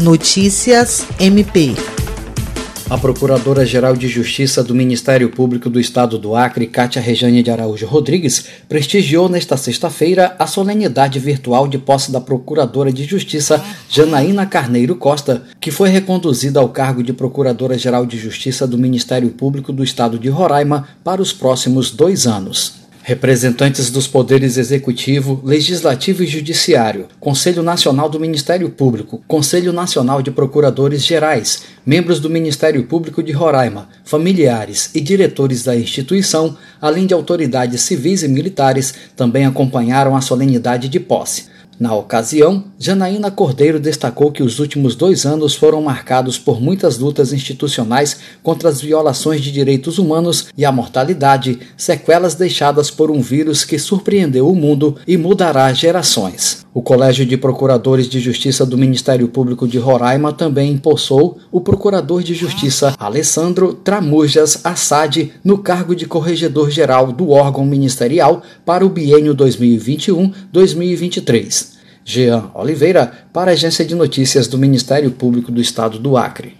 Notícias MP. A Procuradora-Geral de Justiça do Ministério Público do Estado do Acre, Cátia Rejane de Araújo Rodrigues, prestigiou nesta sexta-feira a solenidade virtual de posse da Procuradora de Justiça, Janaína Carneiro Costa, que foi reconduzida ao cargo de Procuradora-Geral de Justiça do Ministério Público do Estado de Roraima para os próximos dois anos. Representantes dos poderes executivo, legislativo e judiciário, Conselho Nacional do Ministério Público, Conselho Nacional de Procuradores Gerais, membros do Ministério Público de Roraima, familiares e diretores da instituição, além de autoridades civis e militares, também acompanharam a solenidade de posse. Na ocasião, Janaína Cordeiro destacou que os últimos dois anos foram marcados por muitas lutas institucionais contra as violações de direitos humanos e a mortalidade, sequelas deixadas por um vírus que surpreendeu o mundo e mudará gerações. O Colégio de Procuradores de Justiça do Ministério Público de Roraima também impulsou o Procurador de Justiça Alessandro Tramujas Assad no cargo de Corregedor-Geral do órgão ministerial para o biênio 2021-2023. Jean Oliveira, para a Agência de Notícias do Ministério Público do Estado do Acre.